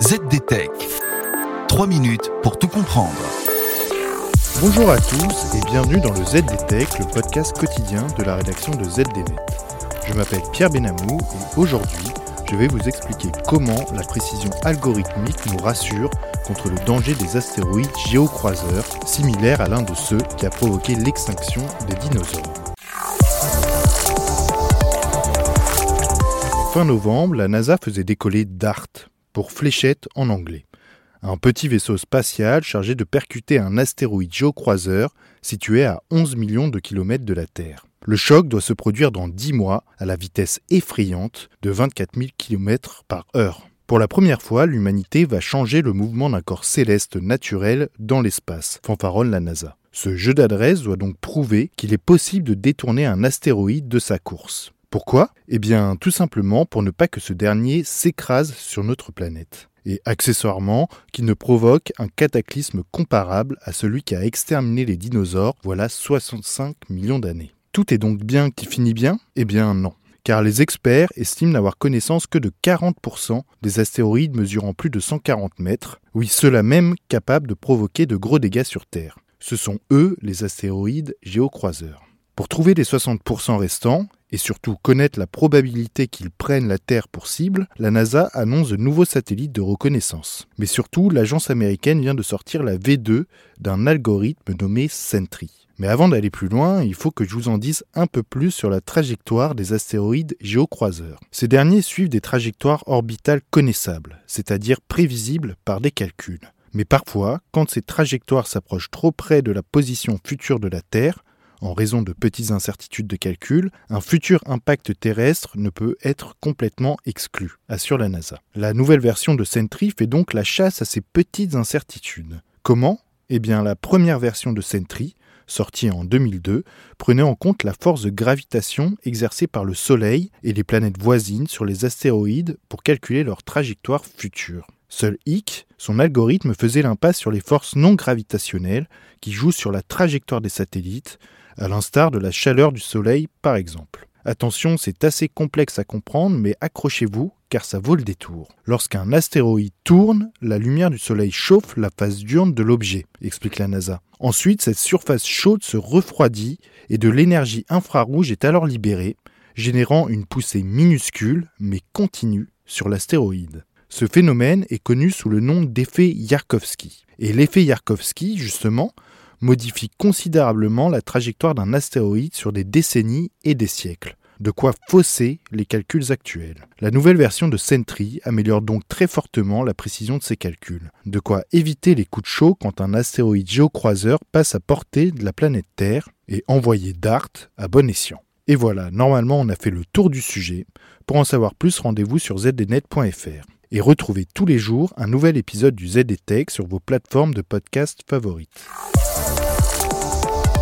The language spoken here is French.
ZDTech. 3 minutes pour tout comprendre. Bonjour à tous et bienvenue dans le ZDTech, le podcast quotidien de la rédaction de ZDNet. Je m'appelle Pierre Benamou et aujourd'hui, je vais vous expliquer comment la précision algorithmique nous rassure contre le danger des astéroïdes géocroiseurs, similaires à l'un de ceux qui a provoqué l'extinction des dinosaures. Fin novembre, la NASA faisait décoller DART, fléchette en anglais. Un petit vaisseau spatial chargé de percuter un astéroïde géocroiseur situé à 11 millions de kilomètres de la Terre. Le choc doit se produire dans 10 mois à la vitesse effrayante de 24 000 km par heure. Pour la première fois, l'humanité va changer le mouvement d'un corps céleste naturel dans l'espace, fanfaronne la NASA. Ce jeu d'adresse doit donc prouver qu'il est possible de détourner un astéroïde de sa course. Pourquoi? Eh bien tout simplement pour ne pas que ce dernier s'écrase sur notre planète. Et accessoirement, qu'il ne provoque un cataclysme comparable à celui qui a exterminé les dinosaures voilà 65 millions d'années. Tout est donc bien qui finit bien? Eh bien non. Car les experts estiment n'avoir connaissance que de 40% des astéroïdes mesurant plus de 140 mètres, oui ceux-là même capables de provoquer de gros dégâts sur Terre. Ce sont eux les astéroïdes géocroiseurs. Pour trouver les 60% restants, et surtout connaître la probabilité qu'ils prennent la Terre pour cible, la NASA annonce de nouveaux satellites de reconnaissance. Mais surtout, l'agence américaine vient de sortir la V2 d'un algorithme nommé Sentry. Mais avant d'aller plus loin, il faut que je vous en dise un peu plus sur la trajectoire des astéroïdes géocroiseurs. Ces derniers suivent des trajectoires orbitales connaissables, c'est-à-dire prévisibles par des calculs. Mais parfois, quand ces trajectoires s'approchent trop près de la position future de la Terre, en raison de petites incertitudes de calcul, un futur impact terrestre ne peut être complètement exclu, assure la NASA. La nouvelle version de Sentry fait donc la chasse à ces petites incertitudes. Comment? Eh bien, la première version de Sentry, sortie en 2002, prenait en compte la force de gravitation exercée par le Soleil et les planètes voisines sur les astéroïdes pour calculer leur trajectoire future. Seul hic, son algorithme faisait l'impasse sur les forces non gravitationnelles qui jouent sur la trajectoire des satellites, à l'instar de la chaleur du Soleil par exemple. Attention, c'est assez complexe à comprendre, mais accrochez-vous car ça vaut le détour. Lorsqu'un astéroïde tourne, la lumière du Soleil chauffe la face diurne de l'objet, explique la NASA. Ensuite, cette surface chaude se refroidit et de l'énergie infrarouge est alors libérée, générant une poussée minuscule mais continue sur l'astéroïde. Ce phénomène est connu sous le nom d'effet Yarkovsky. Et l'effet Yarkovsky, justement, modifie considérablement la trajectoire d'un astéroïde sur des décennies et des siècles. De quoi fausser les calculs actuels. La nouvelle version de Sentry améliore donc très fortement la précision de ces calculs. De quoi éviter les coups de chaud quand un astéroïde géocroiseur passe à portée de la planète Terre et envoyer DART à bon escient. Et voilà, normalement on a fait le tour du sujet. Pour en savoir plus, rendez-vous sur zdnet.fr. Et retrouvez tous les jours un nouvel épisode du ZDTech sur vos plateformes de podcast favorites.